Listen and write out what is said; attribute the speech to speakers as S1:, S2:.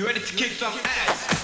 S1: You ready to kick some ass?